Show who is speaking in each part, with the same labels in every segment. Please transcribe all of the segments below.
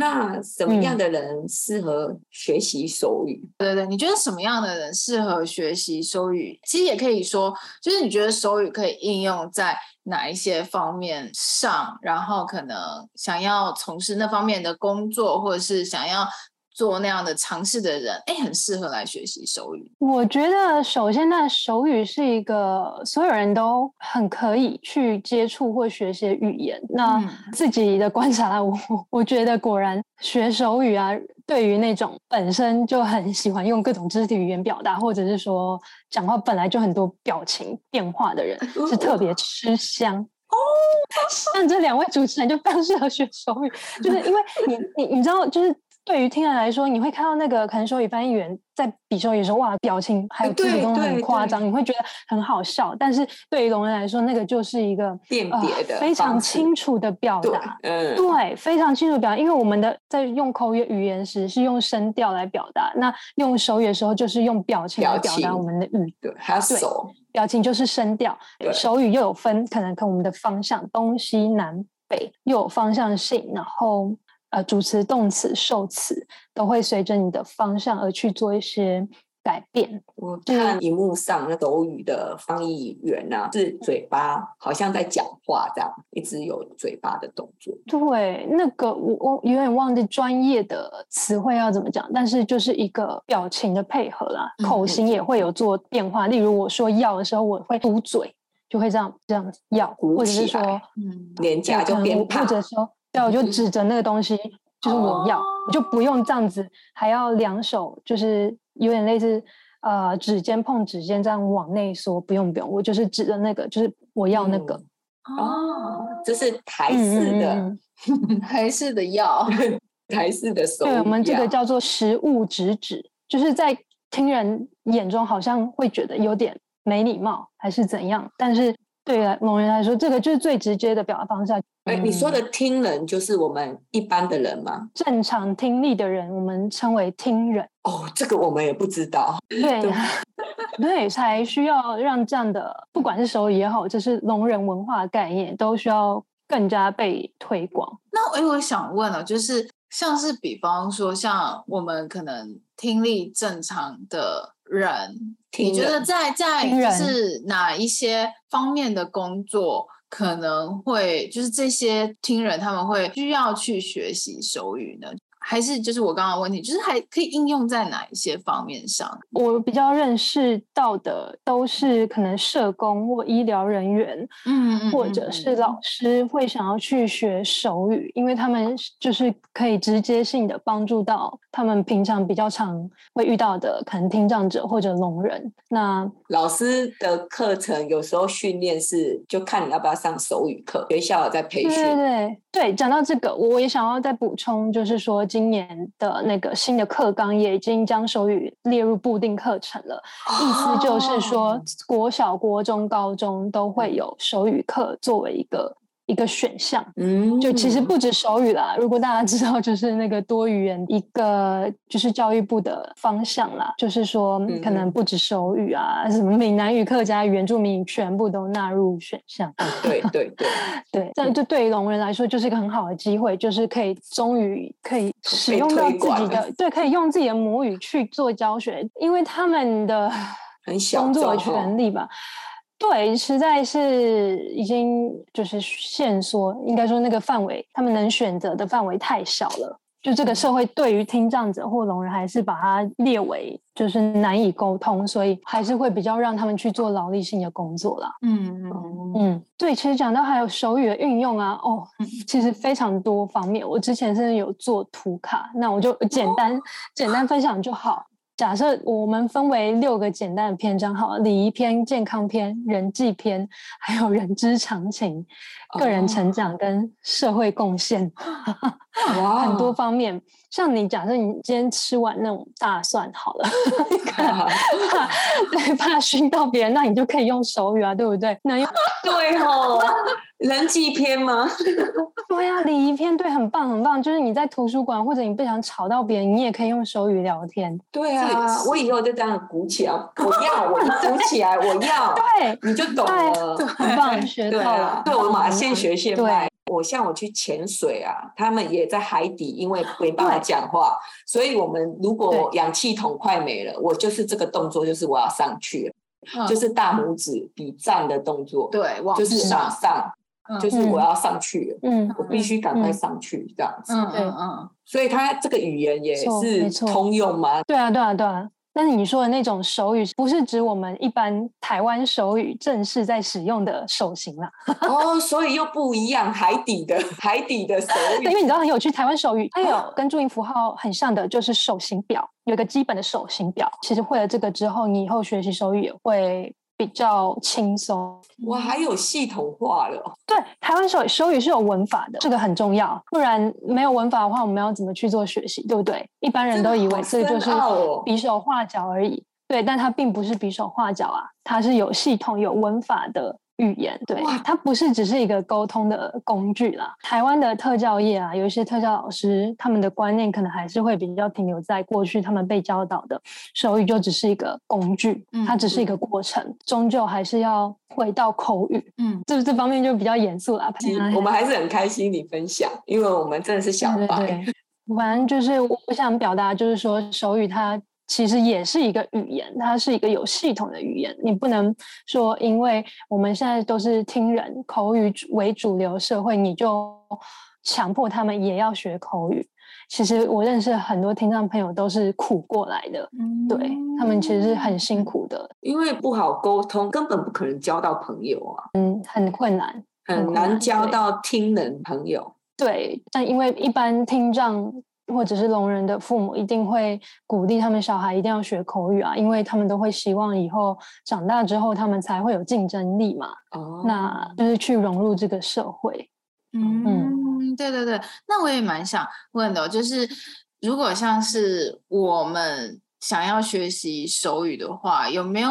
Speaker 1: 那什么样的人适合学习手语？
Speaker 2: 对对对，你觉得什么样的人适合学习手语？其实也可以说，就是你觉得手语可以应用在哪一些方面上，然后可能想要从事那方面的工作，或者是想要。做那样的尝试的人，哎，很适合来学习手语。
Speaker 3: 我觉得，首先，呢手语是一个所有人都很可以去接触或学习的语言。那自己的观察，我我觉得果然学手语啊，对于那种本身就很喜欢用各种肢体语言表达，或者是说讲话本来就很多表情变化的人，是特别吃香哦。像这两位主持人就非常适合学手语，就是因为你你你知道，就是。对于听人来说，你会看到那个可能手语翻译员在比手语的时候，哇，表情还有肢体动作很夸张，你会觉得很好笑。但是对于聋人来说，那个就是一个
Speaker 1: 辨别的、
Speaker 3: 呃、非常清楚的表达，对，嗯、对，非常清楚表达。因为我们的在用口语语言时是用声调来表达，那用手语的时候就是用表情来表达我们的语。
Speaker 1: 对，还有手，
Speaker 3: 表情就是声调。手语又有分，可能跟我们的方向东西南北又有方向性，然后。呃，主词、动词、受词都会随着你的方向而去做一些改变。
Speaker 1: 我看荧幕上那斗语的翻译员啊，是嘴巴好像在讲话这样，一直有嘴巴的动作。
Speaker 3: 对，那个我我有点忘记专业的词汇要怎么讲，但是就是一个表情的配合啦，口型也会有做变化。嗯、例如我说要的时候，我会嘟嘴，就会这样这样子要，或者是说
Speaker 1: 嗯，脸颊就变胖，
Speaker 3: 或者说。对，我就指着那个东西，就是我要，我、哦、就不用这样子，还要两手，就是有点类似，呃，指尖碰指尖这样往内缩，不用不用，我就是指着那个，就是我要那个。
Speaker 1: 嗯、哦，这是台式的，
Speaker 2: 嗯、台式的要，
Speaker 1: 台式的手。
Speaker 3: 对，我们这个叫做实物指指，就是在听人眼中好像会觉得有点没礼貌，还是怎样，但是。对于聋人来说，这个就是最直接的表达方式。
Speaker 1: 哎，你说的听人就是我们一般的人吗？
Speaker 3: 正常听力的人，我们称为听人。
Speaker 1: 哦，这个我们也不知道。
Speaker 3: 对，对，才需要让这样的，不管是手语也好，就是聋人文化概念，都需要更加被推广。
Speaker 2: 那哎，我想问了，就是像是比方说，像我们可能听力正常的人。你觉得在在是哪一些方面的工作可能会就是这些听人他们会需要去学习手语呢？还是就是我刚刚的问题，就是还可以应用在哪一些方面上？
Speaker 3: 我比较认识到的都是可能社工或医疗人员，嗯，或者是老师会想要去学手语，因为他们就是可以直接性的帮助到他们平常比较常会遇到的可能听障者或者聋人。那
Speaker 1: 老师的课程有时候训练是就看你要不要上手语课，学校在培训。
Speaker 3: 对对对，讲到这个，我也想要再补充，就是说。今年的那个新的课纲也已经将手语列入固定课程了，意思就是说，国小、国中、高中都会有手语课作为一个。一个选项，嗯，就其实不止手语啦。如果大家知道，就是那个多语言，一个就是教育部的方向啦，就是说可能不止手语啊，嗯、什么闽南语、客家语、原住民语，全部都纳入选项。
Speaker 1: 对对对
Speaker 3: 对，这 就对于聋人来说，就是一个很好的机会，就是可以终于可以使用到自己的，对，可以用自己的母语去做教学，因为他们的工作的权利吧。对，实在是已经就是限缩，应该说那个范围，他们能选择的范围太小了。就这个社会对于听障者或聋人，还是把它列为就是难以沟通，所以还是会比较让他们去做劳力性的工作啦。嗯嗯嗯，对，其实讲到还有手语的运用啊，哦，其实非常多方面。我之前甚至有做图卡，那我就简单、哦、简单分享就好。假设我们分为六个简单的篇章，好，礼仪篇、健康篇、人际篇，还有人之常情、个人成长跟社会贡献，哇，很多方面。像你假设你今天吃完那种大蒜，好了，怕对怕熏到别人，那你就可以用手语啊，对不对？那用
Speaker 1: 对哦，人际篇吗？
Speaker 3: 对呀、啊，礼仪篇对，很棒很棒。就是你在图书馆或者你不想吵到别人，你也可以用手语聊天。
Speaker 1: 对啊，我以后就这样鼓起来，我要，我鼓起来，我要。
Speaker 3: 对，
Speaker 1: 你就懂了，
Speaker 3: 很棒，学到了。
Speaker 1: 对，我马现学现卖。我像我去潜水啊，他们也在海底，因为没办法讲话，所以我们如果氧气筒快没了，我就是这个动作，就是我要上去，就是大拇指比赞的动作，
Speaker 2: 对，
Speaker 1: 就是往上。就是我要上去，嗯，我必须赶快上去，这样子，
Speaker 3: 嗯嗯嗯，
Speaker 1: 所以他这个语言也是通用吗？
Speaker 3: 对啊，对啊，对啊。但是你说的那种手语，不是指我们一般台湾手语正式在使用的手型啦。
Speaker 1: 哦，所以又不一样，海底的海底的手语。
Speaker 3: 因为你知道很有趣，台湾手语它有跟注音符号很像的，就是手型表，有一个基本的手型表。其实会了这个之后，你以后学习手语也会。比较轻松，
Speaker 1: 我还有系统化了。
Speaker 3: 对，台湾手手语是有文法的，这个很重要。不然没有文法的话，我们要怎么去做学习？对不对？一般人都以为这就是比手画脚而已。对，但它并不是比手画脚啊，它是有系统、有文法的。语言对，它不是只是一个沟通的工具啦。台湾的特教业啊，有一些特教老师，他们的观念可能还是会比较停留在过去他们被教导的手语就只是一个工具，它只是一个过程，嗯、终究还是要回到口语。嗯，这这方面就比较严肃啦。
Speaker 1: 我们还是很开心你分享，因为我们真的是小白。对对对，
Speaker 3: 反正就是我想表达，就是说手语它。其实也是一个语言，它是一个有系统的语言。你不能说，因为我们现在都是听人口语为主流社会，你就强迫他们也要学口语。其实我认识很多听障朋友都是苦过来的，嗯、对他们其实是很辛苦的，
Speaker 1: 因为不好沟通，根本不可能交到朋友啊。
Speaker 3: 嗯，很困难，
Speaker 1: 很难交到听人朋友。
Speaker 3: 对，但因为一般听障。或者是聋人的父母一定会鼓励他们小孩一定要学口语啊，因为他们都会希望以后长大之后他们才会有竞争力嘛。哦，那就是去融入这个社会。
Speaker 2: 嗯，嗯，对对对。那我也蛮想问的，就是如果像是我们。想要学习手语的话，有没有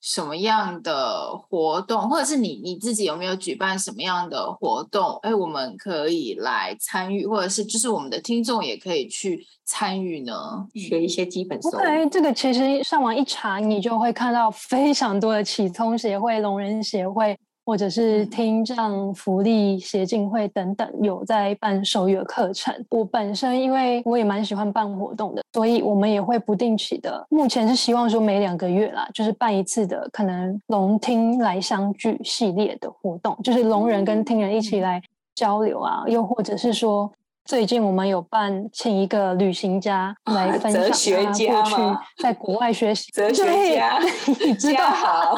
Speaker 2: 什么样的活动，或者是你你自己有没有举办什么样的活动？哎，我们可以来参与，或者是就是我们的听众也可以去参与呢？
Speaker 1: 学一些基本手语。
Speaker 3: 对，这个其实上网一查，你就会看到非常多的启聪协会、聋人协会。或者是听障福利协进会等等，有在办手语的课程。我本身因为我也蛮喜欢办活动的，所以我们也会不定期的，目前是希望说每两个月啦，就是办一次的可能聋听来相聚系列的活动，就是聋人跟听人一起来交流啊，又或者是说。最近我们有办，请一个旅行家来分享他过去在国外学习。
Speaker 1: 哲学家，你知道好，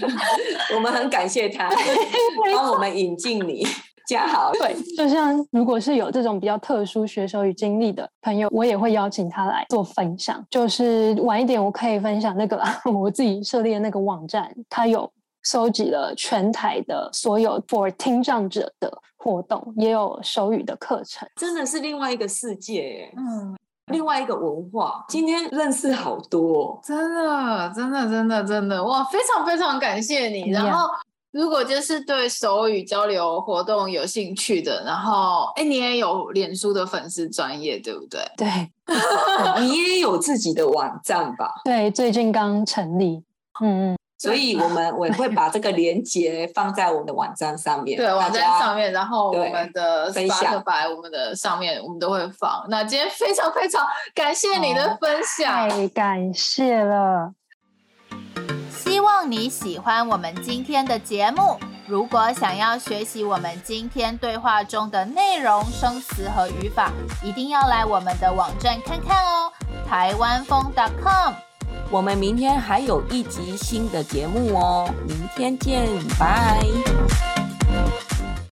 Speaker 1: 我们很感谢他 帮我们引进你，家好。
Speaker 3: 对，就像如果是有这种比较特殊学手与经历的朋友，我也会邀请他来做分享。就是晚一点我可以分享那个啦，我自己设立的那个网站，它有收集了全台的所有 for 听障者的。活动也有手语的课程，
Speaker 1: 真的是另外一个世界耶，嗯，另外一个文化。今天认识好多，
Speaker 2: 真的，真的，真的，真的，哇，非常非常感谢你。然后，如果就是对手语交流活动有兴趣的，然后，哎，你也有脸书的粉丝专业，对不对？
Speaker 3: 对，
Speaker 1: 你也有自己的网站吧？
Speaker 3: 对，最近刚成立，嗯嗯。
Speaker 1: 所以，我们我会把这个连接放在我们的网站上面，
Speaker 2: 对，网站上面，然后我们的分享摆我们的上面，我们都会放。那今天非常非常感谢你的分享，
Speaker 3: 太感谢了。
Speaker 4: 希望你喜欢我们今天的节目。如果想要学习我们今天对话中的内容、生词和语法，一定要来我们的网站看看哦，台湾风 .com。
Speaker 1: 我们明天还有一集新的节目哦，明天见，拜。